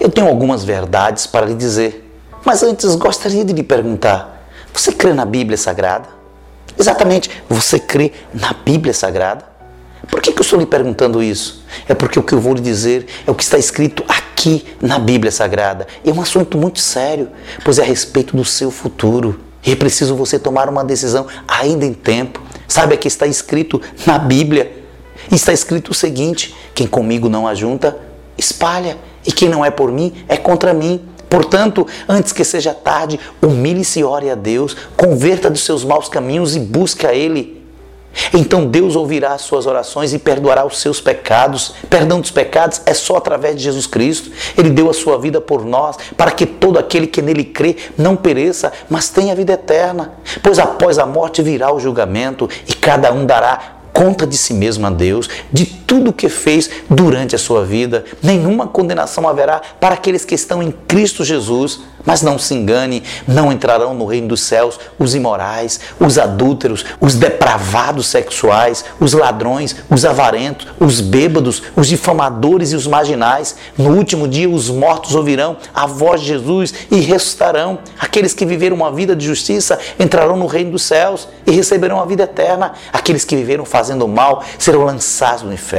eu tenho algumas verdades para lhe dizer, mas antes gostaria de lhe perguntar: você crê na Bíblia Sagrada? Exatamente, você crê na Bíblia Sagrada? Por que, que eu estou lhe perguntando isso? É porque o que eu vou lhe dizer é o que está escrito aqui na Bíblia Sagrada. É um assunto muito sério, pois é a respeito do seu futuro. E é preciso você tomar uma decisão ainda em tempo. Sabe, aqui está escrito na Bíblia. Está escrito o seguinte: quem comigo não ajunta, espalha. E quem não é por mim é contra mim. Portanto, antes que seja tarde, humilhe-se e ore a Deus, converta dos seus maus caminhos e busque a Ele. Então Deus ouvirá as suas orações e perdoará os seus pecados. Perdão dos pecados é só através de Jesus Cristo. Ele deu a sua vida por nós, para que todo aquele que nele crê não pereça, mas tenha vida eterna. Pois após a morte virá o julgamento e cada um dará conta de si mesmo a Deus, de tudo o que fez durante a sua vida. Nenhuma condenação haverá para aqueles que estão em Cristo Jesus. Mas não se engane, não entrarão no reino dos céus os imorais, os adúlteros, os depravados sexuais, os ladrões, os avarentos, os bêbados, os difamadores e os marginais. No último dia, os mortos ouvirão a voz de Jesus e ressuscitarão. Aqueles que viveram uma vida de justiça entrarão no reino dos céus e receberão a vida eterna. Aqueles que viveram fazendo mal serão lançados no inferno.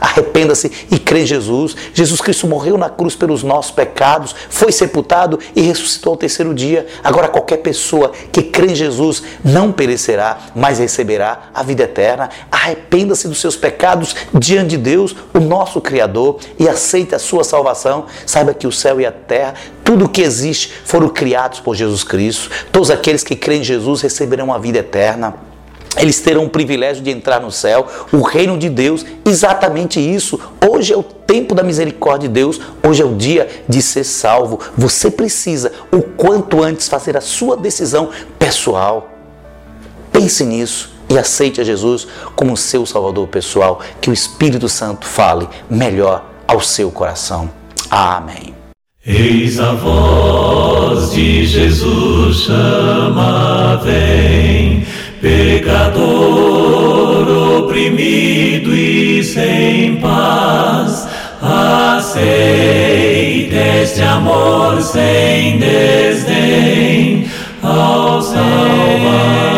Arrependa-se e crê em Jesus. Jesus Cristo morreu na cruz pelos nossos pecados, foi sepultado e ressuscitou ao terceiro dia. Agora, qualquer pessoa que crê em Jesus não perecerá, mas receberá a vida eterna. Arrependa-se dos seus pecados diante de Deus, o nosso Criador, e aceite a sua salvação. Saiba que o céu e a terra, tudo o que existe, foram criados por Jesus Cristo. Todos aqueles que creem em Jesus receberão a vida eterna eles terão o privilégio de entrar no céu, o reino de Deus, exatamente isso. Hoje é o tempo da misericórdia de Deus, hoje é o dia de ser salvo. Você precisa, o quanto antes, fazer a sua decisão pessoal. Pense nisso e aceite a Jesus como seu Salvador pessoal. Que o Espírito Santo fale melhor ao seu coração. Amém. Eis a voz de Jesus chama, vem Pecador oprimido e sem paz, aceita este amor sem desdém. Ao Salvador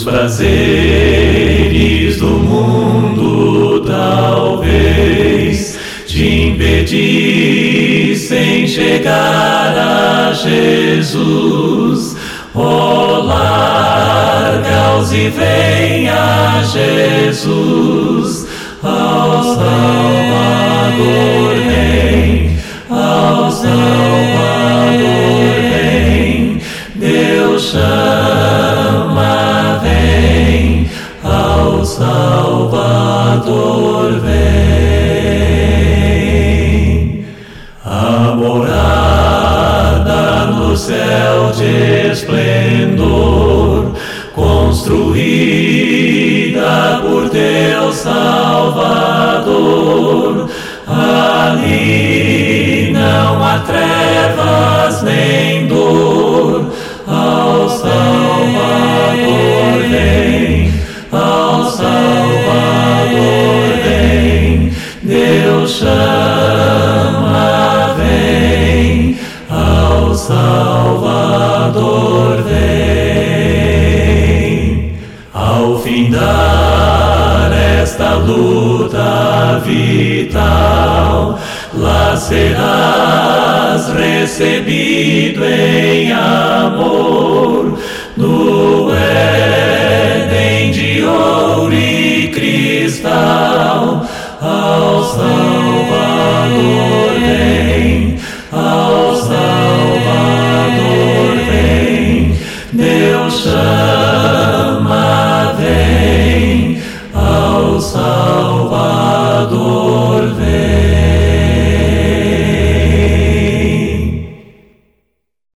os prazeres do mundo talvez te impedissem chegar a Jesus. Oh, larga-os e vem a Jesus, ao Salvador Salvador. Ali não há trevas nem vital, lá serás recebido em amor no Éden de ouro e cristal. Ao